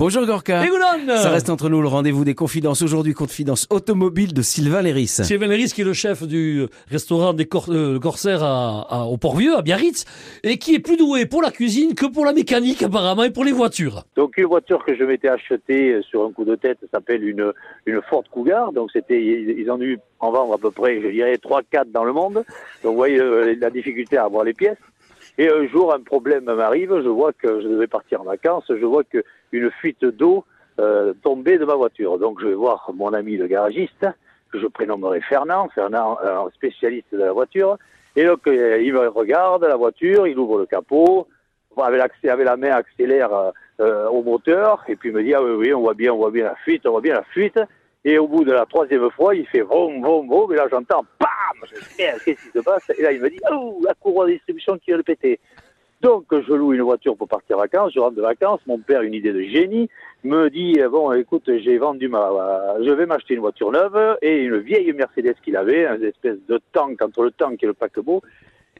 Bonjour Gorka. Ça reste entre nous le rendez-vous des confidences. Aujourd'hui, confidence automobile de Sylvain Léris. Sylvain Léris, qui est le chef du restaurant des Cor euh, Corsaires à, à- au Port-Vieux, à Biarritz, et qui est plus doué pour la cuisine que pour la mécanique, apparemment, et pour les voitures. Donc une voiture que je m'étais achetée euh, sur un coup de tête s'appelle une, une Ford Cougar. Donc c'était ils ils en ont eu en vendre à peu près, je dirais, 3-4 dans le monde. Donc vous voyez euh, la difficulté à avoir les pièces. Et un jour, un problème m'arrive, je vois que je devais partir en vacances, je vois que une fuite d'eau euh, tombait de ma voiture. Donc je vais voir mon ami le garagiste, que je prénommerai Fernand, Fernand, un spécialiste de la voiture. Et donc euh, il me regarde la voiture, il ouvre le capot, avec, avec la main accélère euh, euh, au moteur, et puis il me dit ah oui oui on voit bien, on voit bien la fuite, on voit bien la fuite. Et au bout de la troisième fois, il fait vroom, vroom, vroom, et là j'entends Merde, Qu'est-ce qui se passe Et là il me dit Oh, la courroie de distribution qui vient de péter. Donc je loue une voiture pour partir en vacances, je rentre de vacances, mon père, une idée de génie, me dit Bon écoute, j'ai vendu ma. Je vais m'acheter une voiture neuve et une vieille Mercedes qu'il avait, une espèce de tank entre le tank et le paquebot.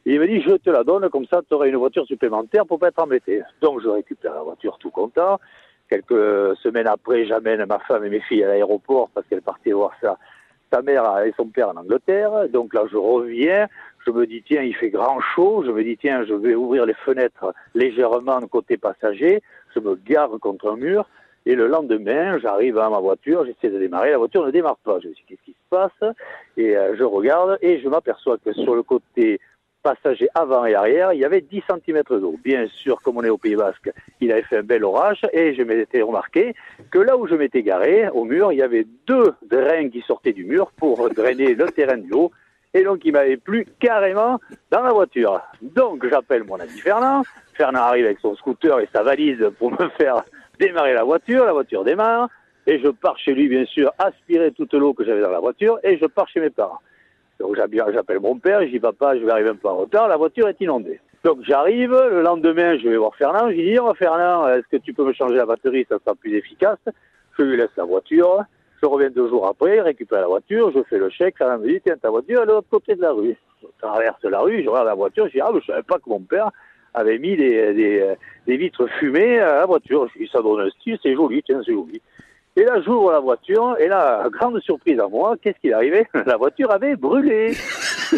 Et il me dit, je te la donne, comme ça, tu auras une voiture supplémentaire pour pas être embêté. Donc, je récupère la voiture tout content. Quelques semaines après, j'amène ma femme et mes filles à l'aéroport parce qu'elles partaient voir sa, sa mère et son père en Angleterre. Donc là, je reviens. Je me dis, tiens, il fait grand chaud. Je me dis, tiens, je vais ouvrir les fenêtres légèrement côté passager. Je me gare contre un mur. Et le lendemain, j'arrive à ma voiture, j'essaie de démarrer, la voiture ne démarre pas. Je me dis, qu'est-ce qui se passe? Et euh, je regarde et je m'aperçois que sur le côté passager avant et arrière, il y avait 10 cm d'eau. Bien sûr, comme on est au Pays Basque, il avait fait un bel orage et je m'étais remarqué que là où je m'étais garé, au mur, il y avait deux drains qui sortaient du mur pour drainer le terrain de l'eau. Et donc, il m'avait plu carrément dans la voiture. Donc, j'appelle mon ami Fernand. Fernand arrive avec son scooter et sa valise pour me faire démarrer la voiture. La voiture démarre. Et je pars chez lui, bien sûr, aspirer toute l'eau que j'avais dans la voiture. Et je pars chez mes parents. Donc j'appelle mon père, je dis papa, je vais arriver un peu en retard, la voiture est inondée. Donc j'arrive, le lendemain je vais voir Fernand, je lui dis oh, Fernand, est-ce que tu peux me changer la batterie, ça sera plus efficace Je lui laisse la voiture, je reviens deux jours après, récupère la voiture, je fais le chèque, Fernand me dit tiens ta voiture elle est de l'autre côté de la rue. Je traverse la rue, je regarde la voiture, je dis ah mais je savais pas que mon père avait mis des, des, des vitres fumées à la voiture. Je dis ça donne un style, c'est joli, tiens c'est joli. Et là, j'ouvre la voiture, et là, grande surprise à moi, qu'est-ce qui est arrivé? La voiture avait brûlé.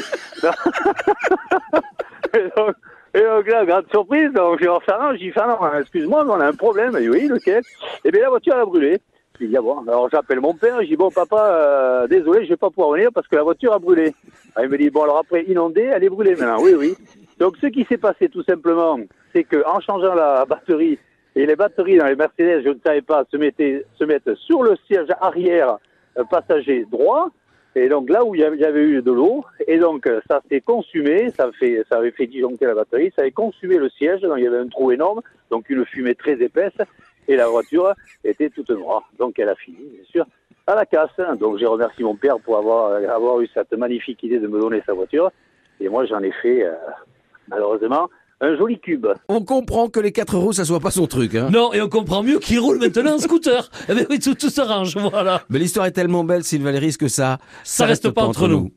et, donc, et donc là, grande surprise, donc je vais voir Fernand, je dis Fernand, excuse-moi, mais on a un problème. Dit oui, lequel? Et bien la voiture elle a brûlé. Je dis ah bon, alors j'appelle mon père, je dis bon papa, euh, désolé, je vais pas pouvoir venir parce que la voiture a brûlé. Alors, il me dit bon alors après inondée, elle est brûlée maintenant. Oui oui. Donc ce qui s'est passé tout simplement, c'est que en changeant la batterie et les batteries dans les Mercedes, je ne savais pas, se, mettaient, se mettent sur le siège arrière euh, passager droit. Et donc là où il y avait, eu de l'eau, et donc euh, ça s'est consumé, ça, fait, ça avait fait disjoncter la batterie, ça avait consumé le siège, donc il y avait un trou énorme, donc une fumée très épaisse, et la voiture était toute noire. Donc elle a fini, bien sûr, à la casse. Donc j'ai remercié mon père pour avoir, avoir eu cette magnifique idée de me donner sa voiture, et moi j'en ai fait, euh, malheureusement, un joli cube. On comprend que les 4 euros, ça soit pas son truc. Hein. Non, et on comprend mieux qu'il roule maintenant en scooter. Eh bien oui, tout, tout s'arrange, voilà. Mais l'histoire est tellement belle, Sylvain Léris, que ça... Ça reste pas entre nous.